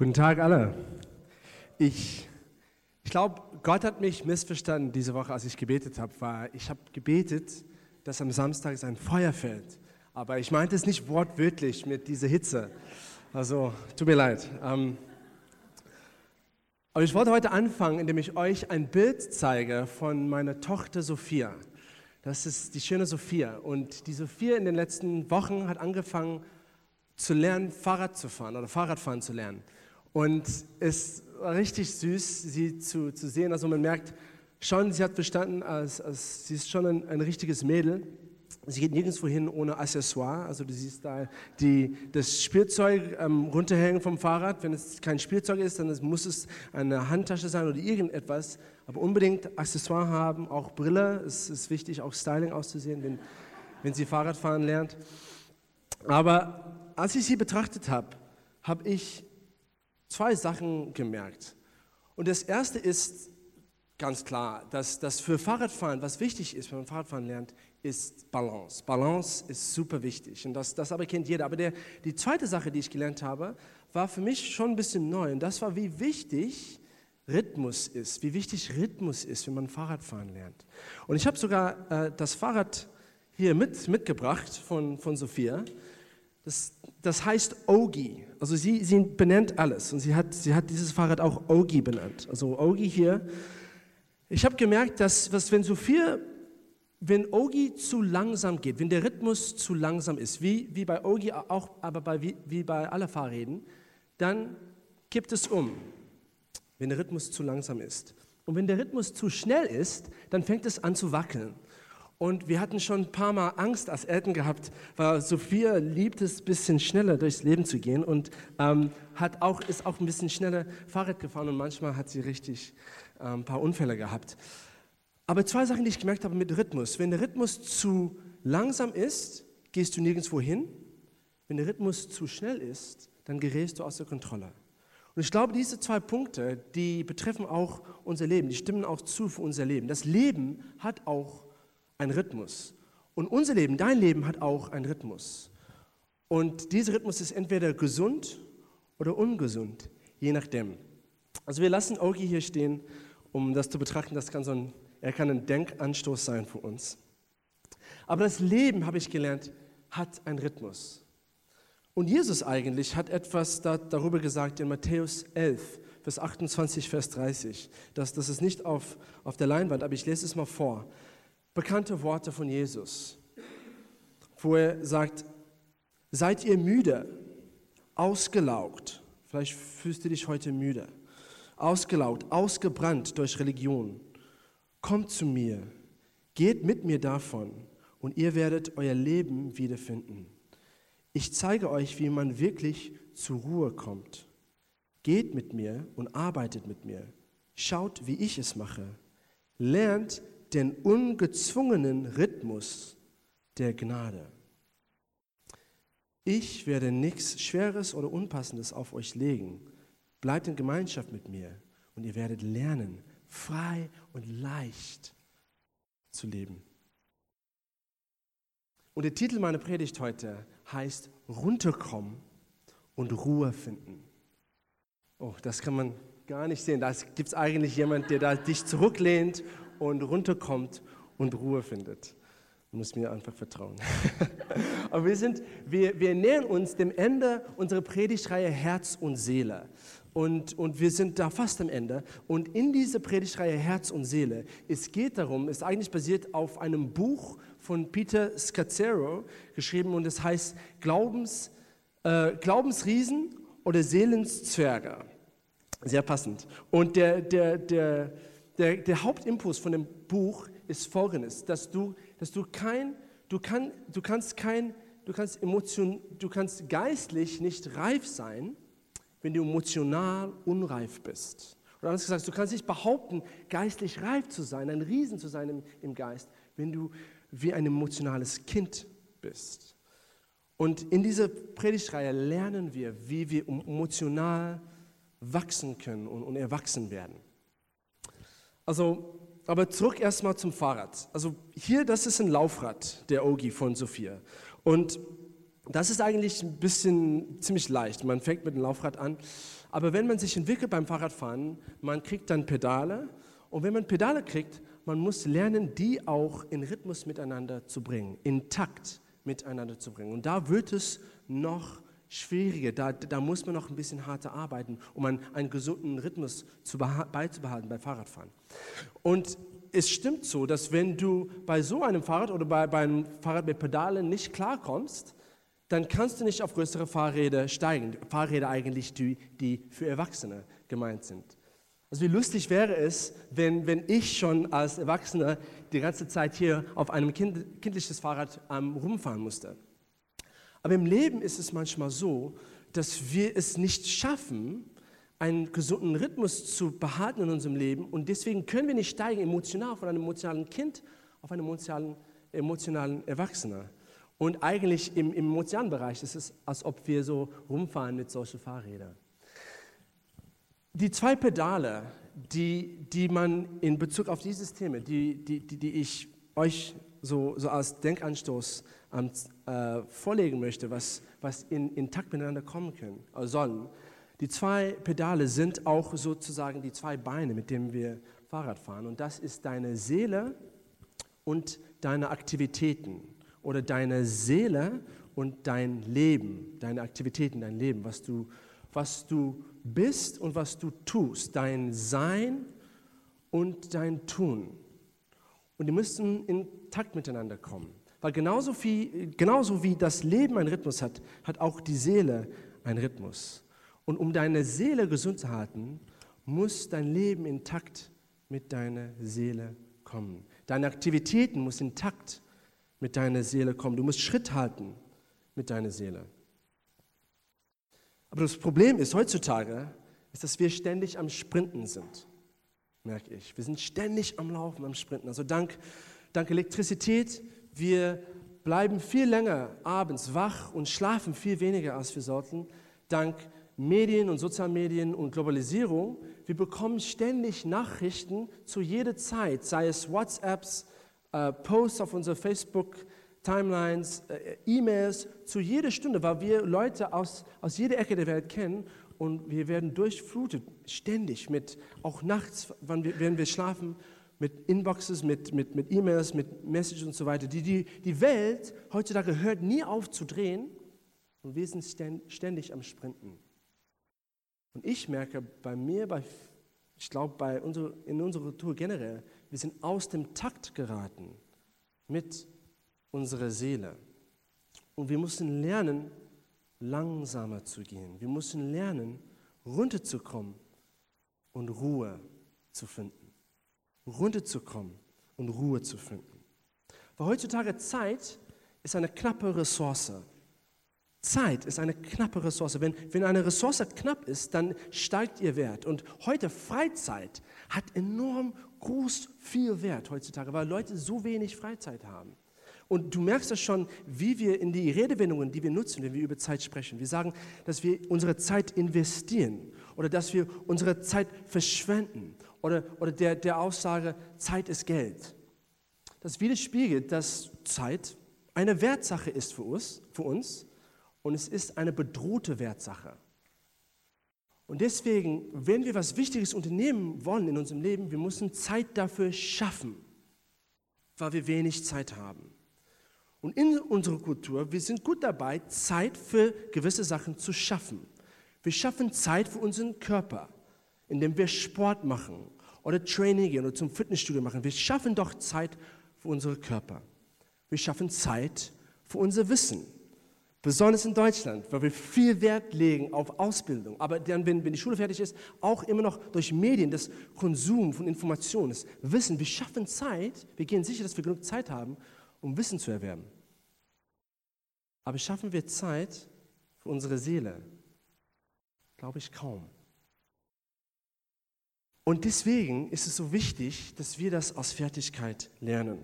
Guten Tag alle. Ich, ich glaube, Gott hat mich missverstanden diese Woche, als ich gebetet habe, weil ich habe gebetet, dass am Samstag sein Feuer fällt. Aber ich meinte es nicht wortwörtlich mit dieser Hitze. Also, tut mir leid. Ähm, aber ich wollte heute anfangen, indem ich euch ein Bild zeige von meiner Tochter Sophia. Das ist die schöne Sophia. Und die Sophia in den letzten Wochen hat angefangen zu lernen, Fahrrad zu fahren oder Fahrradfahren zu lernen. Und es war richtig süß, sie zu, zu sehen. Also man merkt schon, sie hat verstanden, als, als sie ist schon ein, ein richtiges Mädel. Sie geht nirgendwo hin ohne Accessoire. Also du siehst da die, das Spielzeug ähm, runterhängen vom Fahrrad. Wenn es kein Spielzeug ist, dann muss es eine Handtasche sein oder irgendetwas. Aber unbedingt Accessoire haben, auch Brille. Es ist wichtig, auch Styling auszusehen, wenn, wenn sie Fahrradfahren lernt. Aber als ich sie betrachtet habe, habe ich zwei Sachen gemerkt. Und das erste ist ganz klar, dass das für Fahrradfahren, was wichtig ist, wenn man Fahrradfahren lernt, ist Balance. Balance ist super wichtig und das, das aber kennt jeder. Aber der, die zweite Sache, die ich gelernt habe, war für mich schon ein bisschen neu und das war, wie wichtig Rhythmus ist, wie wichtig Rhythmus ist, wenn man Fahrradfahren lernt. Und ich habe sogar äh, das Fahrrad hier mit, mitgebracht von, von Sophia. Das, das heißt Ogi. Also sie, sie benennt alles und sie hat, sie hat dieses Fahrrad auch Ogi benannt. Also Ogi hier. Ich habe gemerkt, dass was, wenn Sophia, wenn Ogi zu langsam geht, wenn der Rhythmus zu langsam ist, wie, wie bei Ogi auch, aber bei, wie, wie bei aller Fahrräden, dann kippt es um, wenn der Rhythmus zu langsam ist. Und wenn der Rhythmus zu schnell ist, dann fängt es an zu wackeln. Und wir hatten schon ein paar Mal Angst als Eltern gehabt, weil Sophia liebt es, ein bisschen schneller durchs Leben zu gehen und ähm, hat auch, ist auch ein bisschen schneller Fahrrad gefahren und manchmal hat sie richtig äh, ein paar Unfälle gehabt. Aber zwei Sachen, die ich gemerkt habe mit Rhythmus. Wenn der Rhythmus zu langsam ist, gehst du nirgendwo hin. Wenn der Rhythmus zu schnell ist, dann gerätst du außer Kontrolle. Und ich glaube, diese zwei Punkte, die betreffen auch unser Leben, die stimmen auch zu für unser Leben. Das Leben hat auch ein Rhythmus. Und unser Leben, dein Leben hat auch einen Rhythmus. Und dieser Rhythmus ist entweder gesund oder ungesund, je nachdem. Also wir lassen Ogi hier stehen, um das zu betrachten. Das kann so ein, er kann ein Denkanstoß sein für uns. Aber das Leben, habe ich gelernt, hat einen Rhythmus. Und Jesus eigentlich hat etwas da, darüber gesagt in Matthäus 11, Vers 28, Vers 30. Das, das ist nicht auf, auf der Leinwand, aber ich lese es mal vor bekannte Worte von Jesus, wo er sagt, seid ihr müde, ausgelaugt, vielleicht fühlst du dich heute müde, ausgelaugt, ausgebrannt durch Religion, kommt zu mir, geht mit mir davon und ihr werdet euer Leben wiederfinden. Ich zeige euch, wie man wirklich zur Ruhe kommt. Geht mit mir und arbeitet mit mir. Schaut, wie ich es mache. Lernt, den ungezwungenen Rhythmus der Gnade. Ich werde nichts Schweres oder Unpassendes auf euch legen. Bleibt in Gemeinschaft mit mir und ihr werdet lernen, frei und leicht zu leben. Und der Titel meiner Predigt heute heißt Runterkommen und Ruhe finden. Oh, das kann man gar nicht sehen. Da gibt es eigentlich jemand, der da dich zurücklehnt und runterkommt und Ruhe findet. Du musst mir einfach vertrauen. Aber wir, sind, wir, wir nähern uns dem Ende unserer Predigtreihe Herz und Seele. Und, und wir sind da fast am Ende. Und in dieser Predigtreihe Herz und Seele, es geht darum, ist eigentlich basiert auf einem Buch von Peter Scazzaro geschrieben und es heißt Glaubens, äh, Glaubensriesen oder Seelenzwerge. Sehr passend. Und der, der, der, der, der Hauptimpuls von dem Buch ist folgendes, dass du, dass du kein, du, kann, du kannst kein, du kannst emotion, du kannst geistlich nicht reif sein, wenn du emotional unreif bist. Oder anders gesagt, du kannst nicht behaupten, geistlich reif zu sein, ein Riesen zu sein im, im Geist, wenn du wie ein emotionales Kind bist. Und in dieser Predigtreihe lernen wir, wie wir emotional wachsen können und, und erwachsen werden. Also, aber zurück erstmal zum Fahrrad. Also hier, das ist ein Laufrad, der Ogi von Sophia. Und Das ist eigentlich ein bisschen ziemlich leicht. Man fängt mit dem Laufrad an. Aber wenn man sich entwickelt beim Fahrradfahren, man kriegt dann Pedale. Und wenn man Pedale kriegt, man muss lernen, die auch in Rhythmus miteinander zu bringen, in Takt miteinander zu bringen. Und da wird es noch schwieriger. Da, da muss man noch ein bisschen harter arbeiten, um einen, einen gesunden Rhythmus zu beizubehalten beim Fahrradfahren. Und es stimmt so, dass wenn du bei so einem Fahrrad oder bei, bei einem Fahrrad mit Pedalen nicht klarkommst, dann kannst du nicht auf größere Fahrräder steigen. Fahrräder eigentlich, die, die für Erwachsene gemeint sind. Also wie lustig wäre es, wenn, wenn ich schon als Erwachsener die ganze Zeit hier auf einem kind, kindliches Fahrrad ähm, rumfahren musste. Aber im Leben ist es manchmal so, dass wir es nicht schaffen, einen gesunden Rhythmus zu behalten in unserem Leben und deswegen können wir nicht steigen emotional von einem emotionalen Kind auf einen emotionalen, emotionalen Erwachsener. Und eigentlich im, im emotionalen Bereich ist es, als ob wir so rumfahren mit solchen Fahrrädern. Die zwei Pedale, die, die man in Bezug auf dieses Thema, die, die, die, die ich euch so, so als Denkanstoß ähm, äh, vorlegen möchte, was, was in, in Takt miteinander kommen können, äh, sollen. Die zwei Pedale sind auch sozusagen die zwei Beine, mit denen wir Fahrrad fahren. Und das ist deine Seele und deine Aktivitäten oder deine Seele und dein Leben, deine Aktivitäten, dein Leben, was du, was du bist und was du tust, dein Sein und dein Tun. Und die müssen in Takt miteinander kommen. Weil genauso, viel, genauso wie das Leben einen Rhythmus hat, hat auch die Seele einen Rhythmus. Und um deine Seele gesund zu halten, muss dein Leben in Takt mit deiner Seele kommen. Deine Aktivitäten müssen in Takt mit deiner Seele kommen. Du musst Schritt halten mit deiner Seele. Aber das Problem ist heutzutage, ist, dass wir ständig am Sprinten sind, merke ich. Wir sind ständig am Laufen, am Sprinten. Also dank, dank Elektrizität, wir bleiben viel länger abends wach und schlafen viel weniger, als wir sollten. Dank Medien und Sozialmedien und Globalisierung, wir bekommen ständig Nachrichten zu jeder Zeit, sei es WhatsApps, äh, Posts auf unserer Facebook, Timelines, äh, E-Mails. Zu jeder Stunde, weil wir Leute aus, aus jeder Ecke der Welt kennen und wir werden durchflutet, ständig mit, auch nachts, wann wir, wenn wir schlafen, mit Inboxes, mit, mit, mit E-Mails, mit Messages und so weiter. Die, die, die Welt heutzutage hört nie auf zu drehen und wir sind ständig am Sprinten. Und ich merke bei mir, bei, ich glaube bei unser, in unserer Kultur generell, wir sind aus dem Takt geraten mit unserer Seele. Und wir müssen lernen, langsamer zu gehen. Wir müssen lernen, runterzukommen und Ruhe zu finden. Runterzukommen und Ruhe zu finden. Weil heutzutage Zeit ist eine knappe Ressource. Zeit ist eine knappe Ressource. Wenn, wenn eine Ressource knapp ist, dann steigt ihr Wert. Und heute Freizeit hat enorm groß viel Wert heutzutage, weil Leute so wenig Freizeit haben. Und du merkst das schon, wie wir in die Redewendungen, die wir nutzen, wenn wir über Zeit sprechen. Wir sagen, dass wir unsere Zeit investieren oder dass wir unsere Zeit verschwenden oder, oder der, der Aussage, Zeit ist Geld. Das widerspiegelt, dass Zeit eine Wertsache ist für uns, für uns und es ist eine bedrohte Wertsache. Und deswegen, wenn wir was Wichtiges unternehmen wollen in unserem Leben, wir müssen Zeit dafür schaffen, weil wir wenig Zeit haben. Und in unserer Kultur, wir sind gut dabei, Zeit für gewisse Sachen zu schaffen. Wir schaffen Zeit für unseren Körper, indem wir Sport machen oder Training gehen oder zum Fitnessstudio machen. Wir schaffen doch Zeit für unseren Körper. Wir schaffen Zeit für unser Wissen. Besonders in Deutschland, weil wir viel Wert legen auf Ausbildung. Aber dann, wenn, wenn die Schule fertig ist, auch immer noch durch Medien, das Konsum von Informationen, das Wissen. Wir schaffen Zeit, wir gehen sicher, dass wir genug Zeit haben, um Wissen zu erwerben. Aber schaffen wir Zeit für unsere Seele? Glaube ich kaum. Und deswegen ist es so wichtig, dass wir das aus Fertigkeit lernen.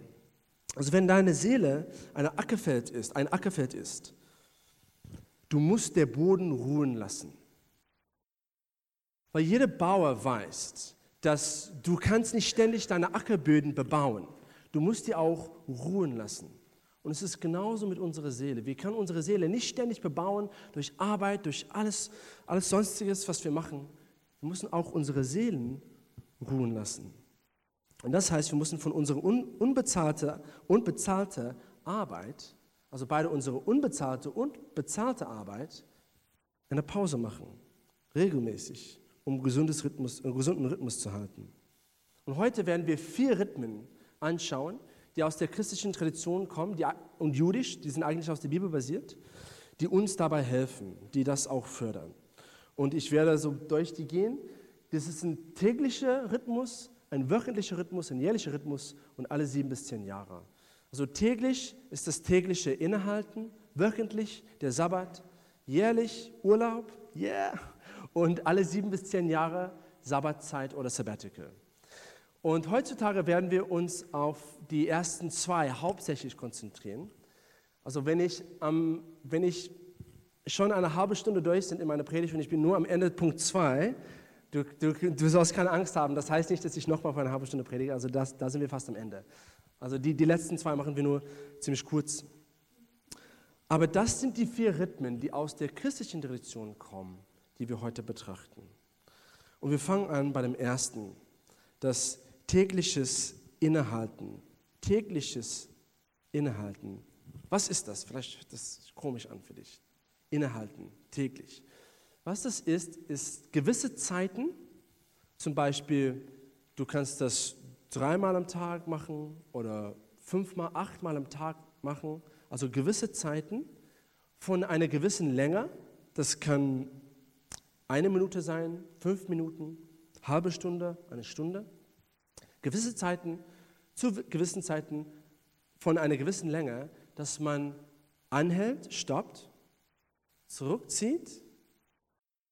Also wenn deine Seele ein Ackerfeld ist, ein Ackerfeld ist, Du musst der Boden ruhen lassen. Weil jeder Bauer weiß, dass du kannst nicht ständig deine Ackerböden bebauen. Du musst die auch ruhen lassen. Und es ist genauso mit unserer Seele. Wir können unsere Seele nicht ständig bebauen durch Arbeit, durch alles, alles Sonstiges, was wir machen. Wir müssen auch unsere Seelen ruhen lassen. Und das heißt, wir müssen von unserer unbezahlte, unbezahlte Arbeit, also beide unsere unbezahlte und bezahlte Arbeit, eine Pause machen, regelmäßig, um gesundes Rhythmus, einen gesunden Rhythmus zu halten. Und heute werden wir vier Rhythmen anschauen, die aus der christlichen Tradition kommen die, und jüdisch, die sind eigentlich aus der Bibel basiert, die uns dabei helfen, die das auch fördern. Und ich werde so durch die gehen. Das ist ein täglicher Rhythmus, ein wöchentlicher Rhythmus, ein jährlicher Rhythmus und alle sieben bis zehn Jahre. Also täglich ist das tägliche Innehalten, wöchentlich der Sabbat, jährlich Urlaub, yeah, und alle sieben bis zehn Jahre Sabbatzeit oder Sabbatical. Und heutzutage werden wir uns auf die ersten zwei hauptsächlich konzentrieren. Also wenn ich, ähm, wenn ich schon eine halbe Stunde durch bin in meiner Predigt und ich bin nur am Ende Punkt zwei, du, du, du sollst keine Angst haben. Das heißt nicht, dass ich nochmal für eine halbe Stunde predige. Also das, da sind wir fast am Ende. Also die, die letzten zwei machen wir nur ziemlich kurz. Aber das sind die vier Rhythmen, die aus der christlichen Tradition kommen, die wir heute betrachten. Und wir fangen an bei dem ersten, das tägliches Innehalten. Tägliches Innehalten. Was ist das? Vielleicht das komisch an für dich. Innehalten, täglich. Was das ist, ist gewisse Zeiten, zum Beispiel, du kannst das dreimal am Tag machen oder fünfmal, achtmal am Tag machen, also gewisse Zeiten von einer gewissen Länge, das kann eine Minute sein, fünf Minuten, halbe Stunde, eine Stunde. Gewisse Zeiten, zu gewissen Zeiten von einer gewissen Länge, dass man anhält, stoppt, zurückzieht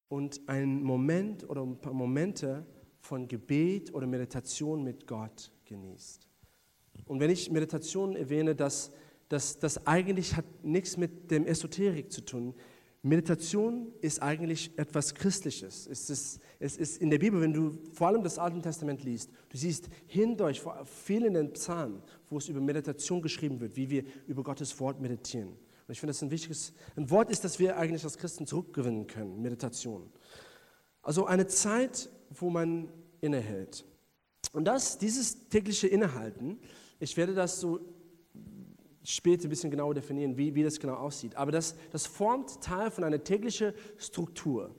und einen Moment oder ein paar Momente von Gebet oder Meditation mit Gott genießt. Und wenn ich Meditation erwähne, das, das, das eigentlich hat nichts mit dem Esoterik zu tun. Meditation ist eigentlich etwas Christliches. Es ist, es ist in der Bibel, wenn du vor allem das Alte Testament liest, du siehst hindurch viel in den Psalmen, wo es über Meditation geschrieben wird, wie wir über Gottes Wort meditieren. Und ich finde, das ein wichtiges ein Wort ist, das wir eigentlich als Christen zurückgewinnen können, Meditation. Also eine Zeit, wo man innehält. Und das, dieses tägliche Innehalten, ich werde das so später ein bisschen genauer definieren, wie, wie das genau aussieht. Aber das, das formt Teil von einer täglichen Struktur.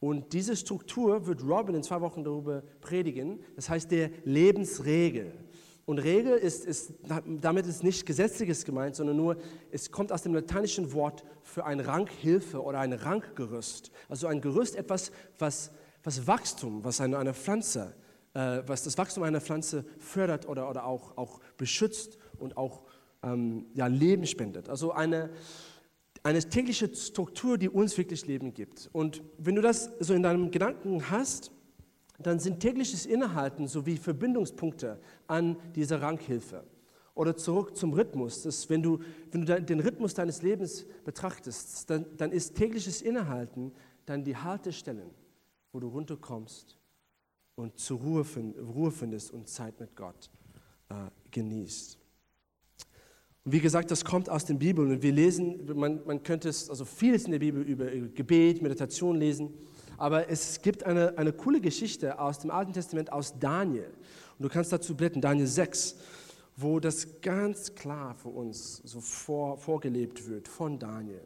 Und diese Struktur wird Robin in zwei Wochen darüber predigen. Das heißt der Lebensregel. Und Regel ist, ist, damit ist nicht Gesetzliches gemeint, sondern nur, es kommt aus dem lateinischen Wort für ein Ranghilfe oder ein Ranggerüst. Also ein Gerüst, etwas, was, was Wachstum, was eine, eine Pflanze, äh, was das Wachstum einer Pflanze fördert oder, oder auch, auch beschützt und auch ähm, ja, Leben spendet. Also eine, eine tägliche Struktur, die uns wirklich Leben gibt. Und wenn du das so in deinem Gedanken hast, dann sind tägliches Innehalten sowie Verbindungspunkte an dieser Ranghilfe. Oder zurück zum Rhythmus. Das, wenn, du, wenn du den Rhythmus deines Lebens betrachtest, dann, dann ist tägliches Innehalten dann die Haltestellen, wo du runterkommst und zur Ruhe, find, Ruhe findest und Zeit mit Gott äh, genießt. Und wie gesagt, das kommt aus der Bibel und wir lesen, man, man könnte es, also vieles in der Bibel über Gebet, Meditation lesen, aber es gibt eine, eine coole Geschichte aus dem Alten Testament, aus Daniel. Und du kannst dazu blättern, Daniel 6, wo das ganz klar für uns so vor, vorgelebt wird von Daniel.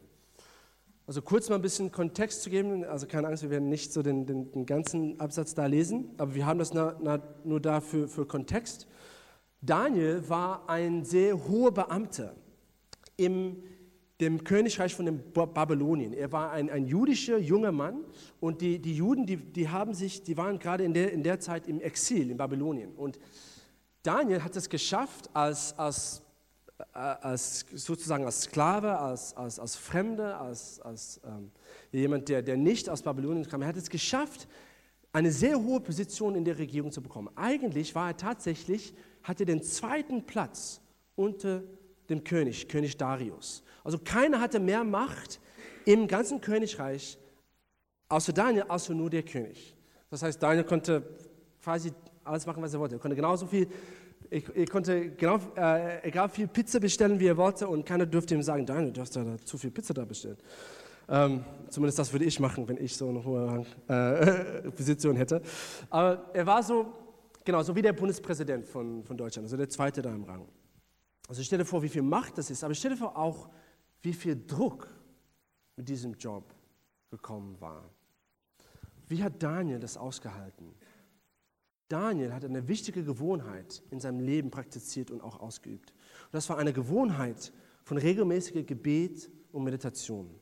Also kurz mal ein bisschen Kontext zu geben, also keine Angst, wir werden nicht so den, den, den ganzen Absatz da lesen, aber wir haben das na, na, nur dafür für Kontext. Daniel war ein sehr hoher Beamter im dem Königreich von den Babylonien. Er war ein, ein jüdischer junger Mann und die, die Juden, die, die, haben sich, die waren gerade in der, in der Zeit im Exil in Babylonien. Und Daniel hat es geschafft, als, als, äh, als sozusagen als Sklave, als, als, als Fremder, als, als ähm, jemand, der, der nicht aus Babylonien kam, er hat es geschafft, eine sehr hohe Position in der Regierung zu bekommen. Eigentlich war er tatsächlich hatte den zweiten Platz unter dem König, König Darius. Also keiner hatte mehr Macht im ganzen Königreich außer Daniel, außer nur der König. Das heißt, Daniel konnte quasi alles machen, was er wollte. Er konnte genauso viel ich konnte genau, äh, egal viel Pizza bestellen, wie er wollte, und keiner durfte ihm sagen, Daniel, du hast da zu viel Pizza da bestellt. Ähm, zumindest das würde ich machen, wenn ich so eine hohe äh, Position hätte. Aber er war so, genau, so wie der Bundespräsident von, von Deutschland, also der zweite da im Rang. Also stell dir vor, wie viel Macht das ist, aber stell dir vor auch, wie viel Druck mit diesem Job gekommen war. Wie hat Daniel das ausgehalten? Daniel hat eine wichtige Gewohnheit in seinem Leben praktiziert und auch ausgeübt. Und das war eine Gewohnheit von regelmäßiger Gebet und Meditation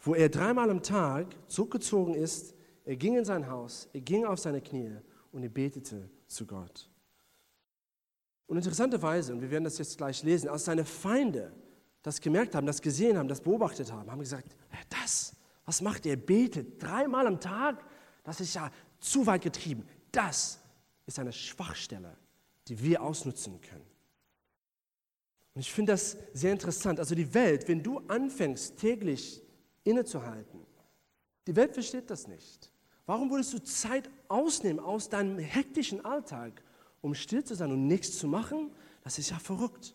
wo er dreimal am Tag zurückgezogen ist, er ging in sein Haus, er ging auf seine Knie und er betete zu Gott. Und interessanterweise, und wir werden das jetzt gleich lesen, als seine Feinde das gemerkt haben, das gesehen haben, das beobachtet haben, haben gesagt, das, was macht? Er betet dreimal am Tag, das ist ja zu weit getrieben. Das ist eine Schwachstelle, die wir ausnutzen können. Und ich finde das sehr interessant. Also die Welt, wenn du anfängst täglich innezuhalten. Die Welt versteht das nicht. Warum würdest du Zeit ausnehmen aus deinem hektischen Alltag, um still zu sein und nichts zu machen? Das ist ja verrückt.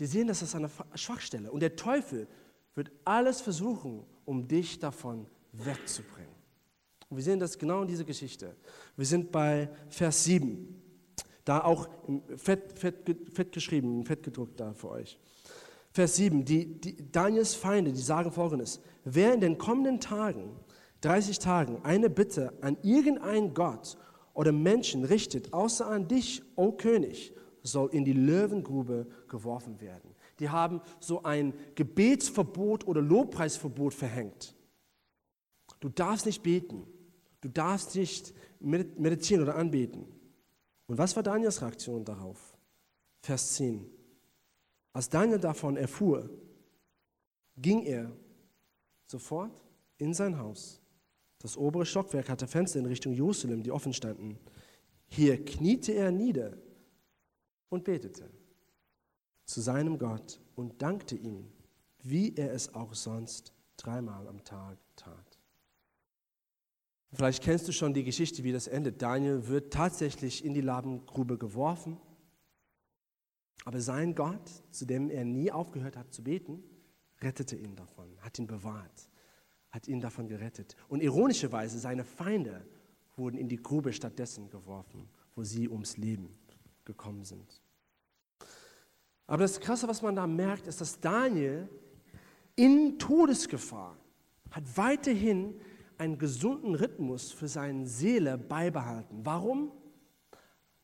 Die sehen das als eine Schwachstelle. Und der Teufel wird alles versuchen, um dich davon wegzubringen. Und wir sehen das genau in dieser Geschichte. Wir sind bei Vers 7. Da auch fett, fett, fett geschrieben, fett gedruckt da für euch. Vers 7, die, die, Daniels Feinde, die sagen folgendes, wer in den kommenden Tagen, 30 Tagen, eine Bitte an irgendeinen Gott oder Menschen richtet, außer an dich, o König, soll in die Löwengrube geworfen werden. Die haben so ein Gebetsverbot oder Lobpreisverbot verhängt. Du darfst nicht beten, du darfst nicht meditieren oder anbeten. Und was war Daniels Reaktion darauf? Vers 10. Als Daniel davon erfuhr, ging er sofort in sein Haus. Das obere Stockwerk hatte Fenster in Richtung Jerusalem, die offen standen. Hier kniete er nieder und betete zu seinem Gott und dankte ihm, wie er es auch sonst dreimal am Tag tat. Vielleicht kennst du schon die Geschichte, wie das endet. Daniel wird tatsächlich in die Labengrube geworfen aber sein Gott, zu dem er nie aufgehört hat zu beten, rettete ihn davon, hat ihn bewahrt, hat ihn davon gerettet. Und ironischerweise, seine Feinde wurden in die Grube stattdessen geworfen, wo sie ums Leben gekommen sind. Aber das Krasse, was man da merkt, ist, dass Daniel in Todesgefahr hat weiterhin einen gesunden Rhythmus für seine Seele beibehalten. Warum?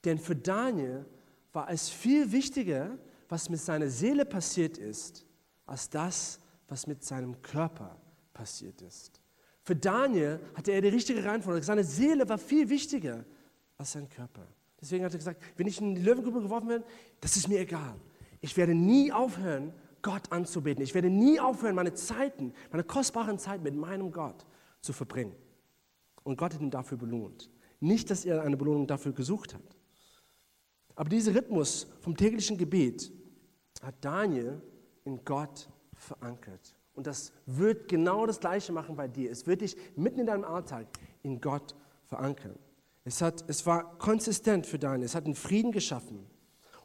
Denn für Daniel war es viel wichtiger, was mit seiner Seele passiert ist, als das, was mit seinem Körper passiert ist. Für Daniel hatte er die richtige Reihenfolge. Seine Seele war viel wichtiger als sein Körper. Deswegen hat er gesagt, wenn ich in die Löwengrube geworfen werde, das ist mir egal. Ich werde nie aufhören, Gott anzubeten. Ich werde nie aufhören, meine Zeiten, meine kostbaren Zeiten mit meinem Gott zu verbringen. Und Gott hat ihn dafür belohnt. Nicht, dass er eine Belohnung dafür gesucht hat. Aber dieser Rhythmus vom täglichen Gebet hat Daniel in Gott verankert. Und das wird genau das Gleiche machen bei dir. Es wird dich mitten in deinem Alltag in Gott verankern. Es, hat, es war konsistent für Daniel. Es hat einen Frieden geschaffen.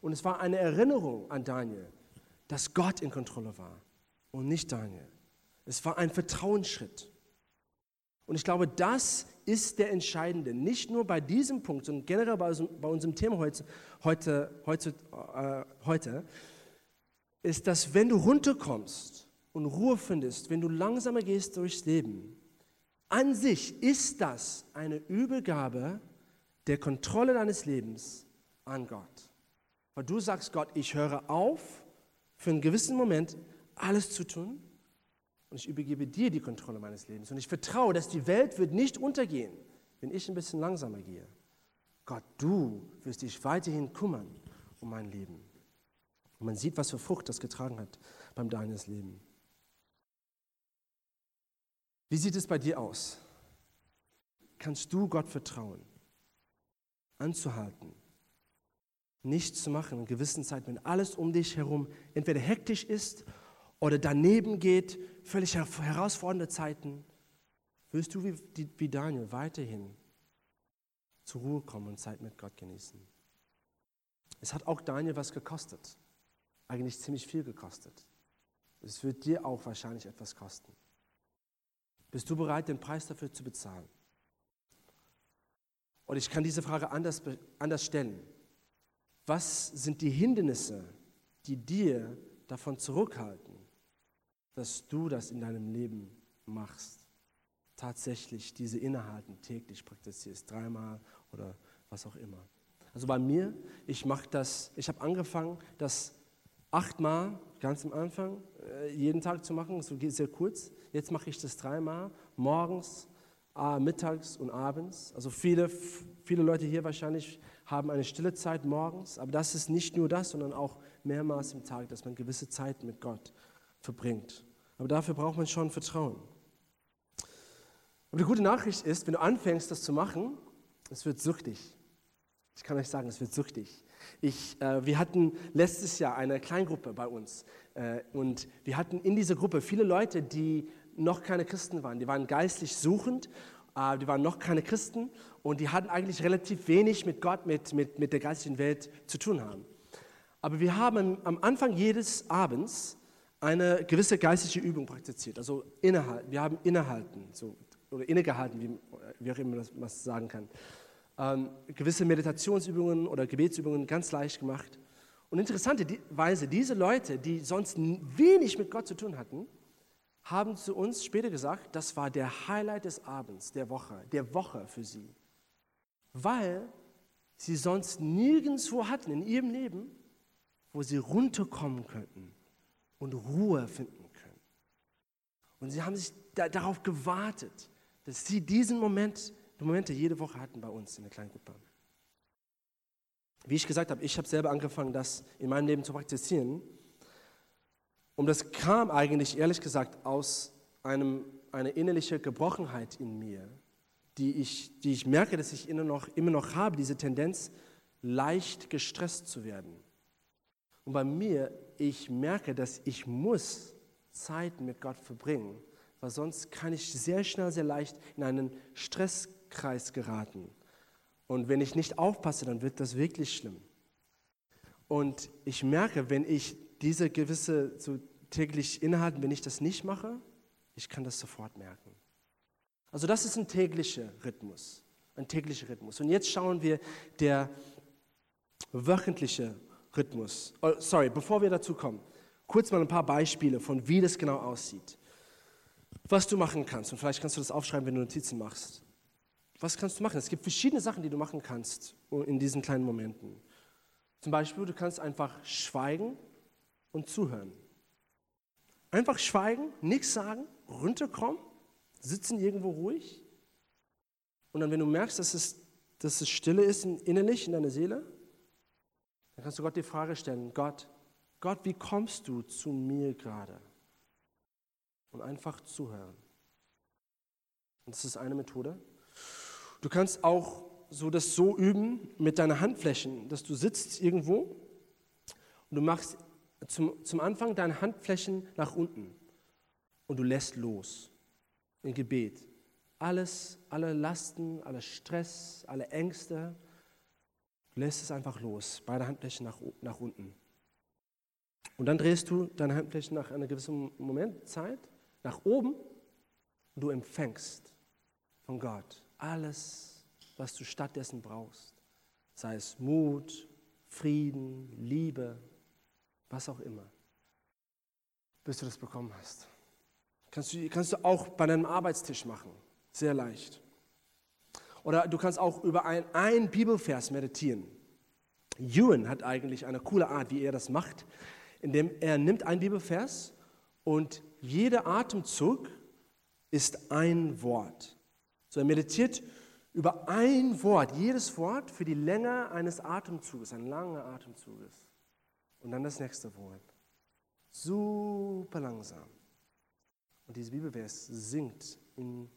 Und es war eine Erinnerung an Daniel, dass Gott in Kontrolle war und nicht Daniel. Es war ein Vertrauensschritt. Und ich glaube, das ist der entscheidende. Nicht nur bei diesem Punkt, sondern generell bei, bei unserem Thema heute, heute, heute, äh, heute, ist, dass wenn du runterkommst und Ruhe findest, wenn du langsamer gehst durchs Leben, an sich ist das eine Übergabe der Kontrolle deines Lebens an Gott. Weil du sagst Gott, ich höre auf, für einen gewissen Moment alles zu tun und ich übergebe dir die Kontrolle meines Lebens. Und ich vertraue, dass die Welt wird nicht untergehen, wenn ich ein bisschen langsamer gehe. Gott, du wirst dich weiterhin kümmern um mein Leben. Und man sieht, was für Frucht das getragen hat beim deines Leben. Wie sieht es bei dir aus? Kannst du Gott vertrauen, anzuhalten, nichts zu machen in gewissen Zeiten, wenn alles um dich herum entweder hektisch ist oder daneben geht, völlig herausfordernde Zeiten, wirst du wie, wie Daniel weiterhin zur Ruhe kommen und Zeit mit Gott genießen. Es hat auch Daniel was gekostet. Eigentlich ziemlich viel gekostet. Es wird dir auch wahrscheinlich etwas kosten. Bist du bereit, den Preis dafür zu bezahlen? Und ich kann diese Frage anders, anders stellen. Was sind die Hindernisse, die dir davon zurückhalten, dass du das in deinem Leben machst? Tatsächlich diese Innehalten täglich praktizierst, dreimal oder was auch immer. Also bei mir, ich mache das, ich habe angefangen, das achtmal, ganz am Anfang, äh, jeden Tag zu machen, so sehr kurz. Jetzt mache ich das dreimal, morgens, mittags und abends. Also viele, viele Leute hier wahrscheinlich haben eine stille Zeit morgens, aber das ist nicht nur das, sondern auch mehrmals im Tag, dass man gewisse Zeit mit Gott verbringt. Aber dafür braucht man schon Vertrauen. Aber die gute Nachricht ist, wenn du anfängst, das zu machen, es wird süchtig. Ich kann euch sagen, es wird süchtig. Ich, äh, wir hatten letztes Jahr eine Kleingruppe bei uns äh, und wir hatten in dieser Gruppe viele Leute, die noch keine Christen waren. Die waren geistlich suchend, äh, die waren noch keine Christen und die hatten eigentlich relativ wenig mit Gott, mit, mit, mit der geistlichen Welt zu tun haben. Aber wir haben am Anfang jedes Abends eine gewisse geistliche Übung praktiziert, also innehalten. Wir haben innehalten, so, oder innegehalten, wie, wie auch immer man das sagen kann. Ähm, gewisse Meditationsübungen oder Gebetsübungen ganz leicht gemacht. Und interessanterweise, diese Leute, die sonst wenig mit Gott zu tun hatten, haben zu uns später gesagt, das war der Highlight des Abends, der Woche, der Woche für sie. Weil sie sonst nirgendwo hatten in ihrem Leben, wo sie runterkommen könnten und Ruhe finden können. Und sie haben sich da, darauf gewartet, dass sie diesen Moment, die Momente jede Woche hatten bei uns in der kleinen Gruppe. Wie ich gesagt habe, ich habe selber angefangen, das in meinem Leben zu praktizieren. Und das kam eigentlich, ehrlich gesagt, aus einem, einer innerlichen Gebrochenheit in mir, die ich, die ich merke, dass ich immer noch, immer noch habe, diese Tendenz, leicht gestresst zu werden. Und bei mir, ich merke, dass ich muss Zeit mit Gott verbringen, weil sonst kann ich sehr schnell, sehr leicht in einen Stresskreis geraten. Und wenn ich nicht aufpasse, dann wird das wirklich schlimm. Und ich merke, wenn ich diese gewisse so täglich innehalten, wenn ich das nicht mache, ich kann das sofort merken. Also das ist ein täglicher Rhythmus, ein täglicher Rhythmus. Und jetzt schauen wir der wöchentliche Rhythmus. Oh, sorry, bevor wir dazu kommen, kurz mal ein paar Beispiele von wie das genau aussieht. Was du machen kannst, und vielleicht kannst du das aufschreiben, wenn du Notizen machst. Was kannst du machen? Es gibt verschiedene Sachen, die du machen kannst in diesen kleinen Momenten. Zum Beispiel, du kannst einfach schweigen und zuhören. Einfach schweigen, nichts sagen, runterkommen, sitzen irgendwo ruhig. Und dann, wenn du merkst, dass es, dass es Stille ist innerlich in deiner Seele, dann kannst du Gott die Frage stellen, Gott, Gott, wie kommst du zu mir gerade? Und einfach zuhören. Und das ist eine Methode. Du kannst auch so das so üben mit deinen Handflächen, dass du sitzt irgendwo und du machst zum, zum Anfang deine Handflächen nach unten und du lässt los im Gebet. Alles, alle Lasten, alle Stress, alle Ängste, du lässt es einfach los, beide Handflächen nach, nach unten. Und dann drehst du deine Handflächen nach einer gewissen Moment, Zeit, nach oben und du empfängst von Gott alles, was du stattdessen brauchst. Sei es Mut, Frieden, Liebe, was auch immer, bis du das bekommen hast. Kannst du, kannst du auch bei deinem Arbeitstisch machen, sehr leicht. Oder du kannst auch über einen Bibelvers meditieren. Ewan hat eigentlich eine coole Art, wie er das macht, indem er nimmt einen Bibelvers und jeder Atemzug ist ein Wort. So er meditiert über ein Wort, jedes Wort für die Länge eines Atemzuges, ein langer Atemzuges. Und dann das nächste Wort. Super langsam. Und diese Bibelvers sinkt in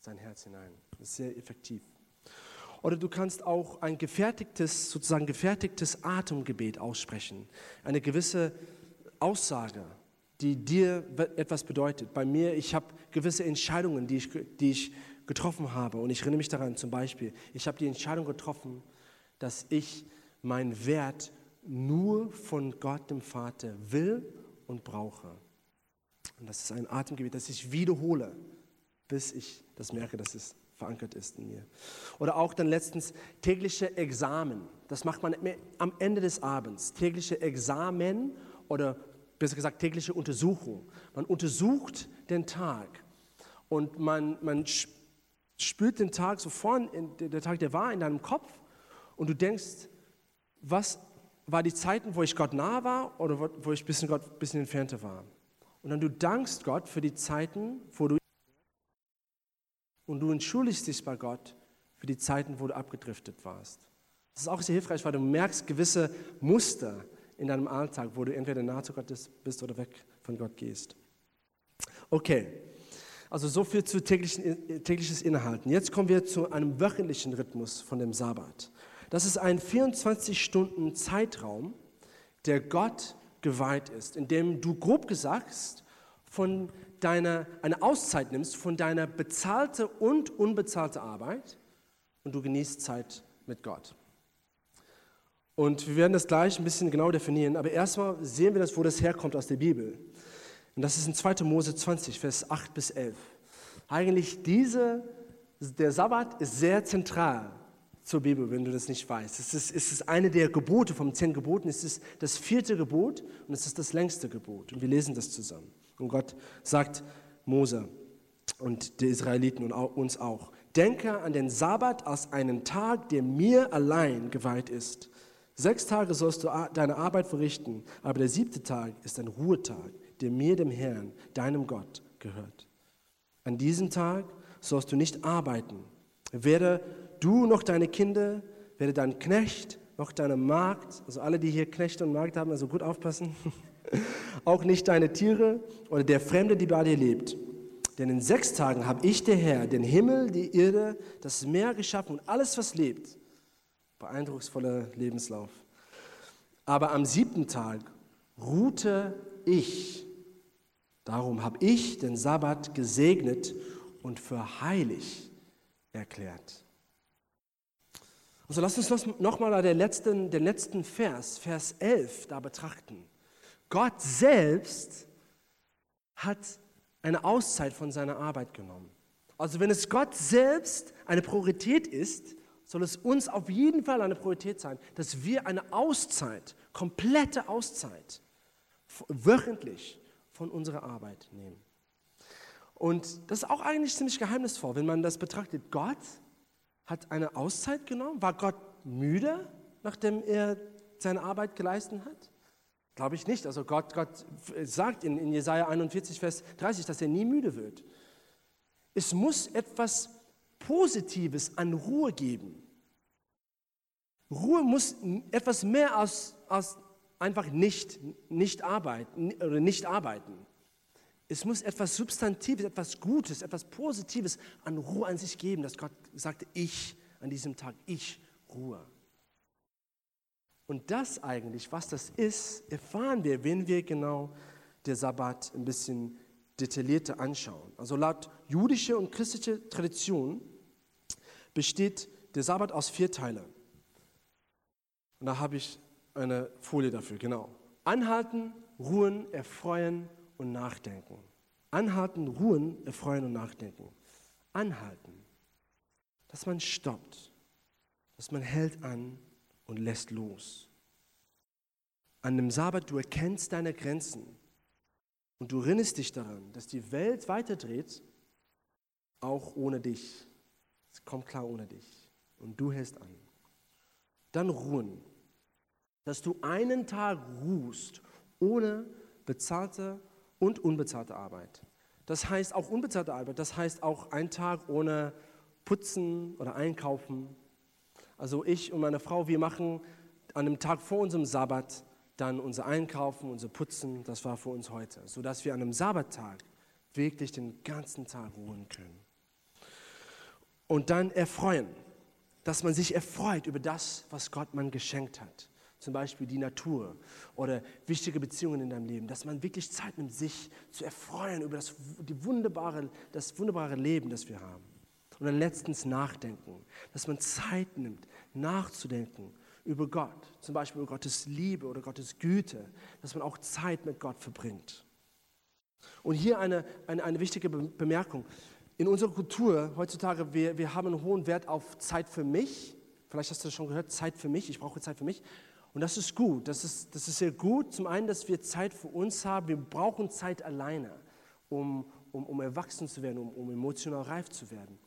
sein Herz hinein. Das ist sehr effektiv. Oder du kannst auch ein gefertigtes, sozusagen gefertigtes Atemgebet aussprechen. Eine gewisse Aussage, die dir etwas bedeutet. Bei mir, ich habe gewisse Entscheidungen, die ich, die ich getroffen habe. Und ich erinnere mich daran zum Beispiel, ich habe die Entscheidung getroffen, dass ich meinen Wert nur von Gott, dem Vater, will und brauche. Und das ist ein Atemgebet, das ich wiederhole, bis ich das merke, dass es verankert ist in mir. Oder auch dann letztens tägliche Examen. Das macht man am Ende des Abends. Tägliche Examen oder besser gesagt tägliche Untersuchung. Man untersucht den Tag und man, man spürt den Tag so vorn, der Tag, der war in deinem Kopf und du denkst, was war die Zeiten, wo ich Gott nah war oder wo ich ein bisschen Gott ein bisschen entfernter war. Und dann du dankst Gott für die Zeiten, wo du und du entschuldigst dich bei Gott für die Zeiten, wo du abgedriftet warst. Das ist auch sehr hilfreich, weil du merkst gewisse Muster in deinem Alltag, wo du entweder nah zu Gott bist oder weg von Gott gehst. Okay, also so viel zu täglichen, tägliches Inhalten. Jetzt kommen wir zu einem wöchentlichen Rhythmus von dem Sabbat. Das ist ein 24 Stunden Zeitraum, der Gott geweiht ist, in dem du grob gesagt von deiner, eine Auszeit nimmst von deiner bezahlte und unbezahlte Arbeit und du genießt Zeit mit Gott. Und wir werden das gleich ein bisschen genau definieren, aber erstmal sehen wir das, wo das herkommt aus der Bibel. Und das ist in 2. Mose 20, Vers 8 bis 11. Eigentlich diese, der Sabbat ist sehr zentral zur Bibel, wenn du das nicht weißt. Es ist, es ist eine der Gebote vom zehn Geboten. Es ist das vierte Gebot und es ist das längste Gebot. Und wir lesen das zusammen. Und Gott sagt Mose und die Israeliten und uns auch, denke an den Sabbat als einen Tag, der mir allein geweiht ist. Sechs Tage sollst du deine Arbeit verrichten, aber der siebte Tag ist ein Ruhetag, der mir, dem Herrn, deinem Gott, gehört. An diesem Tag sollst du nicht arbeiten, weder du noch deine Kinder, weder dein Knecht noch deine Magd, also alle, die hier Knechte und Magd haben, also gut aufpassen, auch nicht deine Tiere oder der Fremde, die bei dir lebt. Denn in sechs Tagen habe ich, der Herr, den Himmel, die Erde, das Meer geschaffen und alles, was lebt. Beeindrucksvoller Lebenslauf. Aber am siebten Tag ruhte ich. Darum habe ich den Sabbat gesegnet und für heilig erklärt. Also lass uns nochmal den letzten, den letzten Vers, Vers 11, da betrachten. Gott selbst hat eine Auszeit von seiner Arbeit genommen. Also wenn es Gott selbst eine Priorität ist, soll es uns auf jeden Fall eine Priorität sein, dass wir eine Auszeit, komplette Auszeit, wöchentlich von unserer Arbeit nehmen. Und das ist auch eigentlich ziemlich geheimnisvoll, wenn man das betrachtet. Gott hat eine Auszeit genommen. War Gott müde, nachdem er seine Arbeit geleistet hat? Glaube ich nicht. Also Gott, Gott sagt in, in Jesaja 41, Vers 30, dass er nie müde wird. Es muss etwas Positives an Ruhe geben. Ruhe muss etwas mehr als, als einfach nicht, nicht arbeiten oder nicht arbeiten. Es muss etwas Substantives, etwas Gutes, etwas Positives an Ruhe an sich geben, dass Gott sagte, ich an diesem Tag, ich Ruhe. Und das eigentlich, was das ist, erfahren wir, wenn wir genau der Sabbat ein bisschen detaillierter anschauen. Also laut jüdischer und christlicher Tradition besteht der Sabbat aus vier Teilen. Und da habe ich eine Folie dafür, genau. Anhalten, ruhen, erfreuen und nachdenken. Anhalten, ruhen, erfreuen und nachdenken. Anhalten, dass man stoppt, dass man hält an und lässt los. An dem Sabbat, du erkennst deine Grenzen und du erinnerst dich daran, dass die Welt weiterdreht, auch ohne dich. Es kommt klar ohne dich. Und du hältst an. Dann ruhen, dass du einen Tag ruhst, ohne bezahlte und unbezahlte Arbeit. Das heißt auch unbezahlte Arbeit, das heißt auch ein Tag ohne Putzen oder Einkaufen, also ich und meine Frau, wir machen an dem Tag vor unserem Sabbat dann unser Einkaufen, unser Putzen, das war für uns heute, sodass wir an einem Sabbattag wirklich den ganzen Tag ruhen können. Und dann erfreuen, dass man sich erfreut über das, was Gott man geschenkt hat. Zum Beispiel die Natur oder wichtige Beziehungen in deinem Leben, dass man wirklich Zeit nimmt, sich zu erfreuen über das, die wunderbare, das wunderbare Leben, das wir haben. Und dann letztens nachdenken, dass man Zeit nimmt, nachzudenken über Gott, zum Beispiel über Gottes Liebe oder Gottes Güte, dass man auch Zeit mit Gott verbringt. Und hier eine, eine, eine wichtige Bemerkung. In unserer Kultur heutzutage, wir, wir haben einen hohen Wert auf Zeit für mich. Vielleicht hast du das schon gehört, Zeit für mich, ich brauche Zeit für mich. Und das ist gut, das ist, das ist sehr gut. Zum einen, dass wir Zeit für uns haben, wir brauchen Zeit alleine, um, um, um erwachsen zu werden, um, um emotional reif zu werden.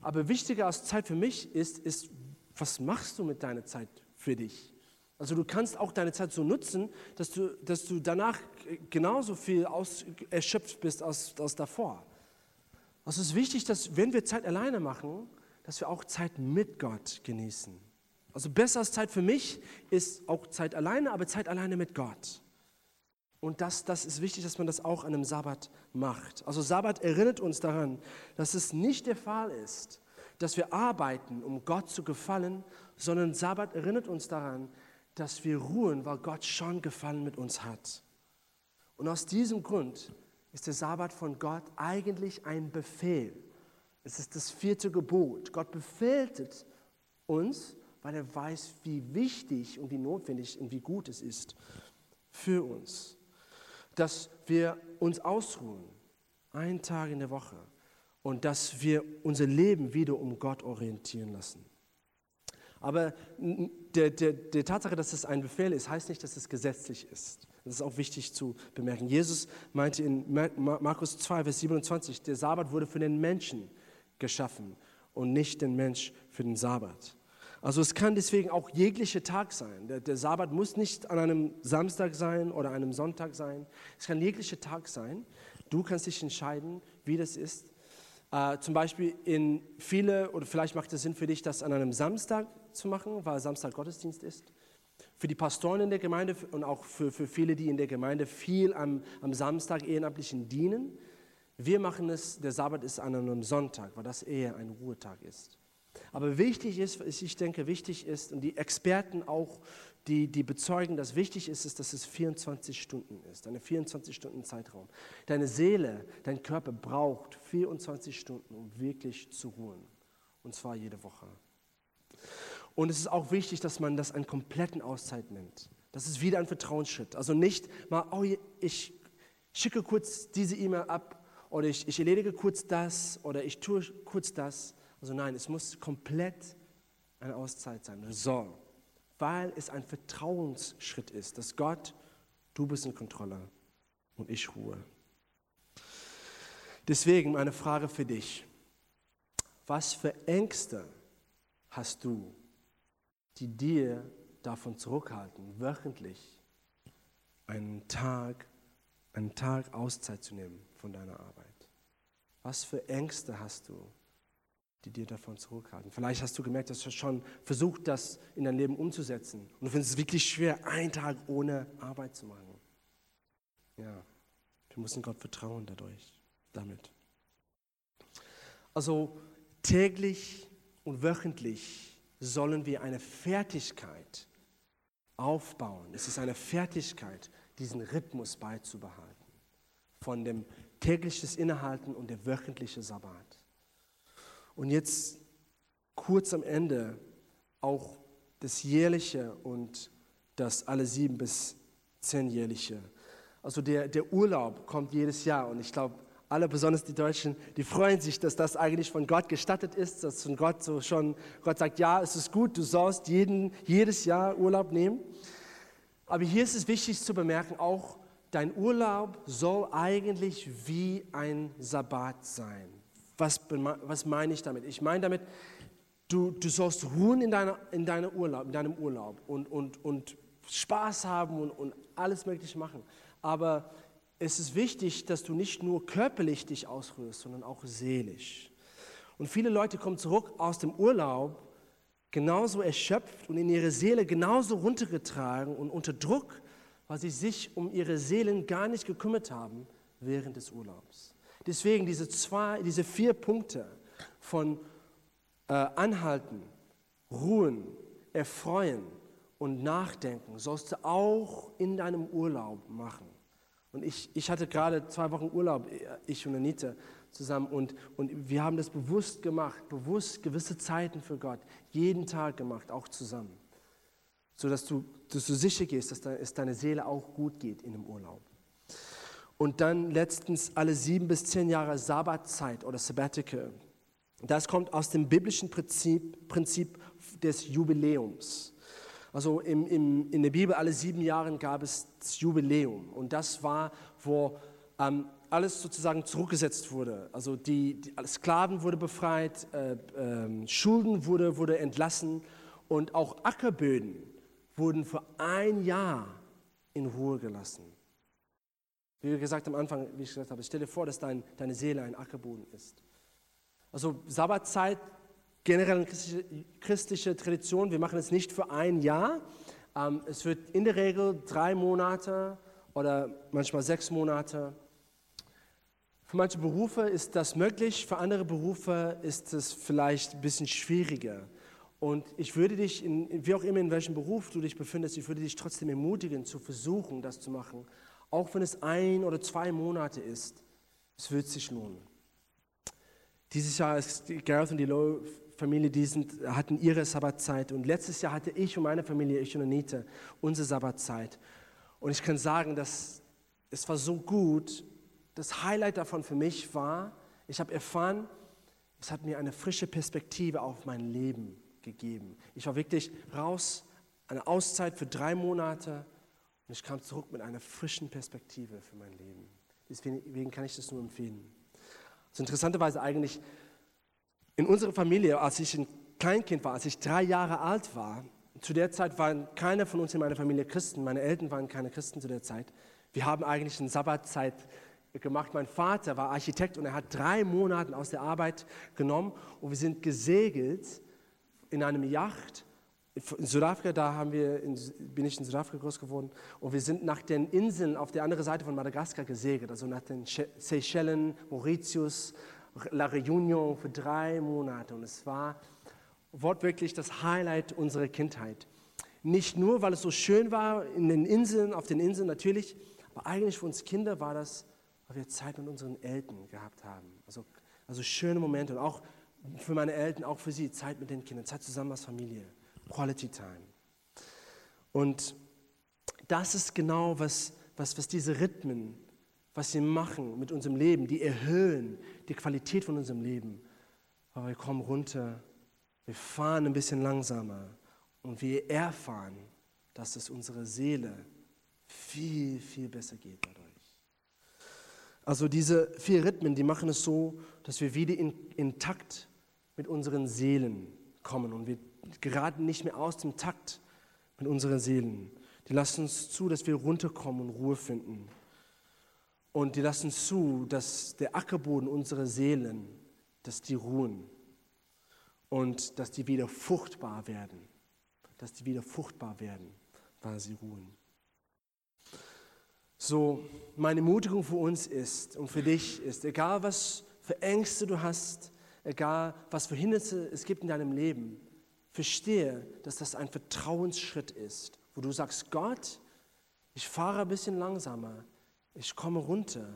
Aber wichtiger als Zeit für mich ist, ist, was machst du mit deiner Zeit für dich? Also du kannst auch deine Zeit so nutzen, dass du, dass du danach genauso viel aus, erschöpft bist als, als davor. Also es ist wichtig, dass wenn wir Zeit alleine machen, dass wir auch Zeit mit Gott genießen. Also besser als Zeit für mich ist auch Zeit alleine, aber Zeit alleine mit Gott. Und das, das ist wichtig, dass man das auch an einem Sabbat macht. Also Sabbat erinnert uns daran, dass es nicht der Fall ist, dass wir arbeiten, um Gott zu gefallen, sondern Sabbat erinnert uns daran, dass wir ruhen, weil Gott schon gefallen mit uns hat. Und aus diesem Grund ist der Sabbat von Gott eigentlich ein Befehl. Es ist das vierte Gebot. Gott befehlt uns, weil er weiß, wie wichtig und wie notwendig und wie gut es ist für uns, dass wir uns ausruhen, einen Tag in der Woche, und dass wir unser Leben wieder um Gott orientieren lassen. Aber der, der, der Tatsache, dass es ein Befehl ist, heißt nicht, dass es gesetzlich ist. Das ist auch wichtig zu bemerken. Jesus meinte in Markus 2, Vers 27, der Sabbat wurde für den Menschen geschaffen und nicht den Mensch für den Sabbat. Also es kann deswegen auch jeglicher Tag sein. Der, der, Sabbat muss nicht an einem Samstag sein oder einem Sonntag sein. Es kann jeglicher Tag sein. Du kannst dich entscheiden, wie das ist. Äh, zum Beispiel in viele, oder vielleicht macht es Sinn für dich, das an einem Samstag zu machen, weil Samstag Gottesdienst ist. Für die Pastoren in der Gemeinde und auch für, für viele, die in der Gemeinde viel am, am Samstag Ehrenamtlichen dienen. Wir machen es, der Sabbat ist an einem Sonntag, weil das eher ein Ruhetag ist. Aber wichtig ist, ich denke, wichtig ist, und die Experten auch, die, die bezeugen, dass wichtig ist, ist, dass es 24 Stunden ist, eine 24-Stunden-Zeitraum. Deine Seele, dein Körper braucht 24 Stunden, um wirklich zu ruhen. Und zwar jede Woche. Und es ist auch wichtig, dass man das einen kompletten Auszeit nimmt. Das ist wieder ein Vertrauensschritt. Also nicht mal, oh, ich schicke kurz diese E-Mail ab oder ich, ich erledige kurz das oder ich tue kurz das. Also nein, es muss komplett eine Auszeit sein. Soll, weil es ein Vertrauensschritt ist, dass Gott, du bist in Kontrolle und ich ruhe. Deswegen meine Frage für dich. Was für Ängste hast du die dir davon zurückhalten, wöchentlich einen Tag, einen Tag Auszeit zu nehmen von deiner Arbeit? Was für Ängste hast du, die dir davon zurückhalten? Vielleicht hast du gemerkt, dass du schon versucht, das in dein Leben umzusetzen. Und du findest es wirklich schwer, einen Tag ohne Arbeit zu machen. Ja, wir müssen Gott vertrauen dadurch, damit. Also täglich und wöchentlich sollen wir eine Fertigkeit aufbauen. Es ist eine Fertigkeit, diesen Rhythmus beizubehalten. Von dem tägliches Innehalten und der wöchentliche Sabbat. Und jetzt kurz am Ende auch das jährliche und das alle sieben bis zehnjährliche. Also der, der Urlaub kommt jedes Jahr und ich glaube, alle, besonders die Deutschen, die freuen sich, dass das eigentlich von Gott gestattet ist, dass von Gott so schon, Gott sagt, ja, es ist gut, du sollst jeden, jedes Jahr Urlaub nehmen. Aber hier ist es wichtig zu bemerken, auch dein Urlaub soll eigentlich wie ein Sabbat sein. Was, was meine ich damit? Ich meine damit, du, du sollst ruhen in, deiner, in, deiner Urlaub, in deinem Urlaub und, und, und Spaß haben und, und alles Mögliche machen. Aber es ist wichtig, dass du nicht nur körperlich dich ausrührst, sondern auch seelisch. Und viele Leute kommen zurück aus dem Urlaub genauso erschöpft und in ihre Seele genauso runtergetragen und unter Druck, weil sie sich um ihre Seelen gar nicht gekümmert haben während des Urlaubs. Deswegen diese, zwei, diese vier Punkte von äh, Anhalten, Ruhen, Erfreuen und Nachdenken sollst du auch in deinem Urlaub machen. Und ich, ich hatte gerade zwei Wochen Urlaub, ich und Anita zusammen. Und, und wir haben das bewusst gemacht, bewusst gewisse Zeiten für Gott, jeden Tag gemacht, auch zusammen. sodass du, dass du sicher gehst, dass es deine Seele auch gut geht in dem Urlaub. Und dann letztens alle sieben bis zehn Jahre Sabbatzeit oder Sabbatical. Das kommt aus dem biblischen Prinzip, Prinzip des Jubiläums. Also im, im, in der Bibel alle sieben Jahre gab es das Jubiläum. Und das war, wo ähm, alles sozusagen zurückgesetzt wurde. Also die, die Sklaven wurde befreit, äh, äh, Schulden wurde, wurde entlassen und auch Ackerböden wurden für ein Jahr in Ruhe gelassen. Wie gesagt am Anfang, wie ich gesagt habe, stell dir vor, dass dein, deine Seele ein Ackerboden ist. Also Sabbatzeit, generell christliche, christliche Tradition, wir machen es nicht für ein Jahr. Ähm, es wird in der Regel drei Monate oder manchmal sechs Monate für manche Berufe ist das möglich, für andere Berufe ist es vielleicht ein bisschen schwieriger. Und ich würde dich, in, wie auch immer in welchem Beruf du dich befindest, ich würde dich trotzdem ermutigen, zu versuchen, das zu machen. Auch wenn es ein oder zwei Monate ist, es wird sich lohnen. Dieses Jahr ist Gareth und die Lowe-Familie, die sind, hatten ihre Sabbatzeit. Und letztes Jahr hatte ich und meine Familie, ich und Anita, unsere Sabbatzeit. Und ich kann sagen, dass es war so gut, das Highlight davon für mich war, ich habe erfahren, es hat mir eine frische Perspektive auf mein Leben gegeben. Ich war wirklich raus, eine Auszeit für drei Monate und ich kam zurück mit einer frischen Perspektive für mein Leben. Deswegen kann ich das nur empfehlen. Also interessanterweise eigentlich in unserer Familie, als ich ein Kleinkind war, als ich drei Jahre alt war, zu der Zeit waren keine von uns in meiner Familie Christen, meine Eltern waren keine Christen zu der Zeit. Wir haben eigentlich eine Sabbatzeit gemacht. Mein Vater war Architekt und er hat drei Monate aus der Arbeit genommen und wir sind gesegelt in einem Yacht. In Südafrika, da haben wir, in, bin ich in Südafrika groß geworden. Und wir sind nach den Inseln auf der anderen Seite von Madagaskar gesegelt, also nach den Seychellen, Mauritius, La Réunion für drei Monate. Und es war wortwörtlich das Highlight unserer Kindheit. Nicht nur, weil es so schön war in den Inseln, auf den Inseln natürlich, aber eigentlich für uns Kinder war das weil wir Zeit mit unseren Eltern gehabt haben. Also, also schöne Momente. Und auch für meine Eltern, auch für sie, Zeit mit den Kindern, Zeit zusammen als Familie, Quality Time. Und das ist genau, was, was, was diese Rhythmen, was sie machen mit unserem Leben, die erhöhen die Qualität von unserem Leben. Aber wir kommen runter, wir fahren ein bisschen langsamer und wir erfahren, dass es unserer Seele viel, viel besser geht dadurch. Also diese vier Rhythmen, die machen es so, dass wir wieder in, in Takt mit unseren Seelen kommen und wir geraten nicht mehr aus dem Takt mit unseren Seelen. Die lassen uns zu, dass wir runterkommen und Ruhe finden. Und die lassen zu, dass der Ackerboden unserer Seelen, dass die ruhen und dass die wieder fruchtbar werden. Dass die wieder fruchtbar werden, weil sie ruhen. So, meine Ermutigung für uns ist und für dich ist, egal was für Ängste du hast, egal was für Hindernisse es gibt in deinem Leben, verstehe, dass das ein Vertrauensschritt ist, wo du sagst, Gott, ich fahre ein bisschen langsamer, ich komme runter,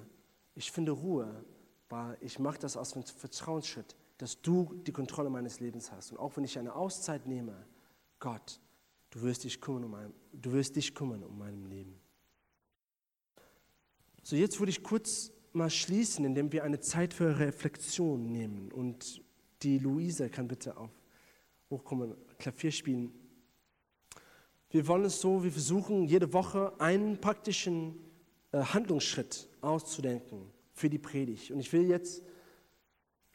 ich finde Ruhe, weil ich mache das aus einem Vertrauensschritt, dass du die Kontrolle meines Lebens hast. Und auch wenn ich eine Auszeit nehme, Gott, du wirst dich kümmern um mein, du wirst dich kümmern um mein Leben. So, jetzt würde ich kurz mal schließen, indem wir eine Zeit für Reflexion nehmen. Und die Luise kann bitte auf hochkommen, Klavier spielen. Wir wollen es so, wir versuchen jede Woche einen praktischen äh, Handlungsschritt auszudenken für die Predigt. Und ich will jetzt,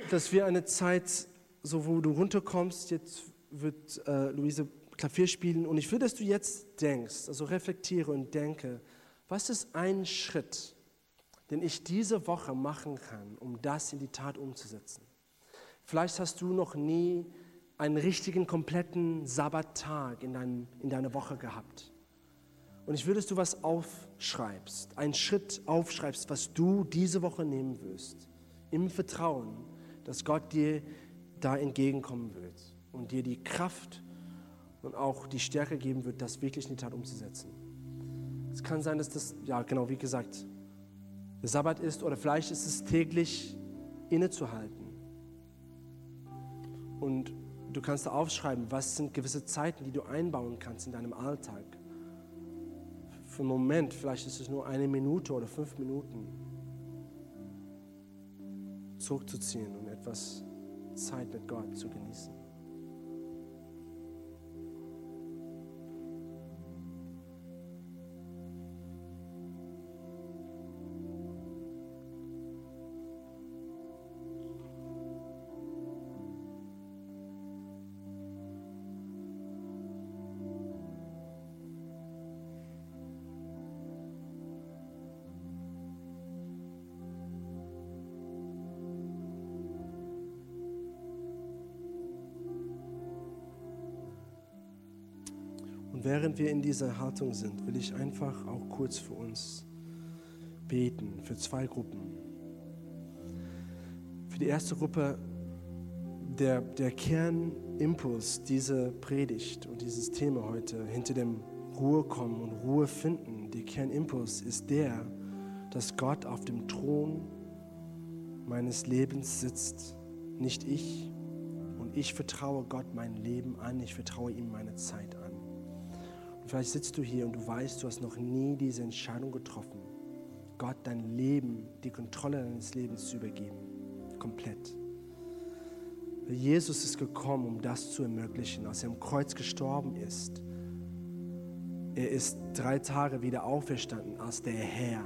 dass wir eine Zeit, so wo du runterkommst, jetzt wird äh, Luise Klavier spielen und ich will, dass du jetzt denkst, also reflektiere und denke, was ist ein Schritt, den ich diese Woche machen kann, um das in die Tat umzusetzen. Vielleicht hast du noch nie einen richtigen, kompletten Sabbattag in, dein, in deiner Woche gehabt. Und ich will, dass du was aufschreibst, einen Schritt aufschreibst, was du diese Woche nehmen wirst, im Vertrauen, dass Gott dir da entgegenkommen wird und dir die Kraft und auch die Stärke geben wird, das wirklich in die Tat umzusetzen. Es kann sein, dass das, ja genau, wie gesagt, der Sabbat ist oder vielleicht ist es täglich innezuhalten und Du kannst aufschreiben, was sind gewisse Zeiten, die du einbauen kannst in deinem Alltag. Für einen Moment, vielleicht ist es nur eine Minute oder fünf Minuten, zurückzuziehen und etwas Zeit mit Gott zu genießen. Wir in dieser Haltung sind, will ich einfach auch kurz für uns beten, für zwei Gruppen. Für die erste Gruppe, der, der Kernimpuls dieser Predigt und dieses Thema heute, hinter dem Ruhe kommen und Ruhe finden, der Kernimpuls ist der, dass Gott auf dem Thron meines Lebens sitzt, nicht ich. Und ich vertraue Gott mein Leben an, ich vertraue ihm meine Zeit an. Vielleicht sitzt du hier und du weißt, du hast noch nie diese Entscheidung getroffen, Gott dein Leben, die Kontrolle deines Lebens zu übergeben. Komplett. Jesus ist gekommen, um das zu ermöglichen, als er am Kreuz gestorben ist. Er ist drei Tage wieder auferstanden als der Herr.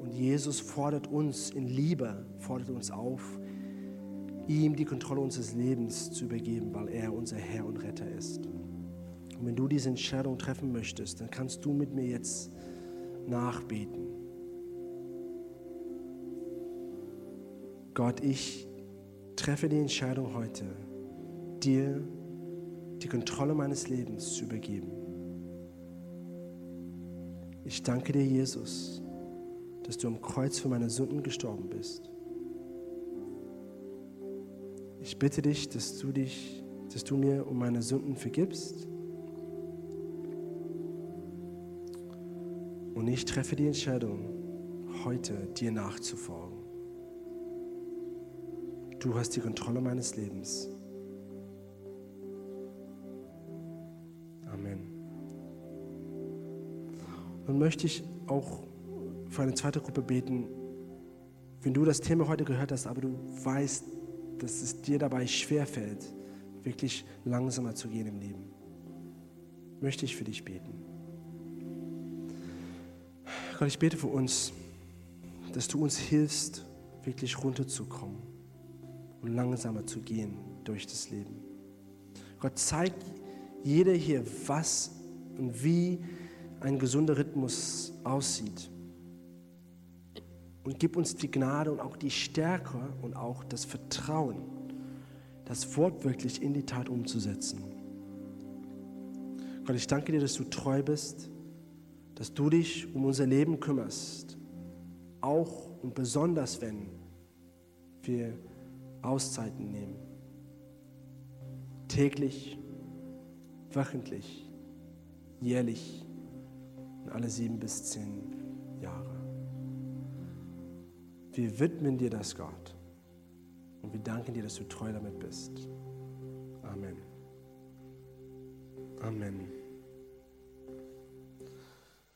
Und Jesus fordert uns in Liebe, fordert uns auf, ihm die Kontrolle unseres Lebens zu übergeben, weil er unser Herr und Retter ist. Und wenn du diese Entscheidung treffen möchtest, dann kannst du mit mir jetzt nachbeten. Gott, ich treffe die Entscheidung heute, dir die Kontrolle meines Lebens zu übergeben. Ich danke dir, Jesus, dass du am Kreuz für meine Sünden gestorben bist. Ich bitte dich, dass du dich, dass du mir um meine Sünden vergibst Und ich treffe die Entscheidung, heute dir nachzufolgen. Du hast die Kontrolle meines Lebens. Amen. Nun möchte ich auch für eine zweite Gruppe beten. Wenn du das Thema heute gehört hast, aber du weißt, dass es dir dabei schwerfällt, wirklich langsamer zu gehen im Leben, möchte ich für dich beten. Gott, ich bete für uns, dass du uns hilfst, wirklich runterzukommen und langsamer zu gehen durch das Leben. Gott, zeig jeder hier, was und wie ein gesunder Rhythmus aussieht. Und gib uns die Gnade und auch die Stärke und auch das Vertrauen, das Wort wirklich in die Tat umzusetzen. Gott, ich danke dir, dass du treu bist dass du dich um unser Leben kümmerst, auch und besonders wenn wir Auszeiten nehmen. Täglich, wöchentlich, jährlich und alle sieben bis zehn Jahre. Wir widmen dir das, Gott. Und wir danken dir, dass du treu damit bist. Amen. Amen.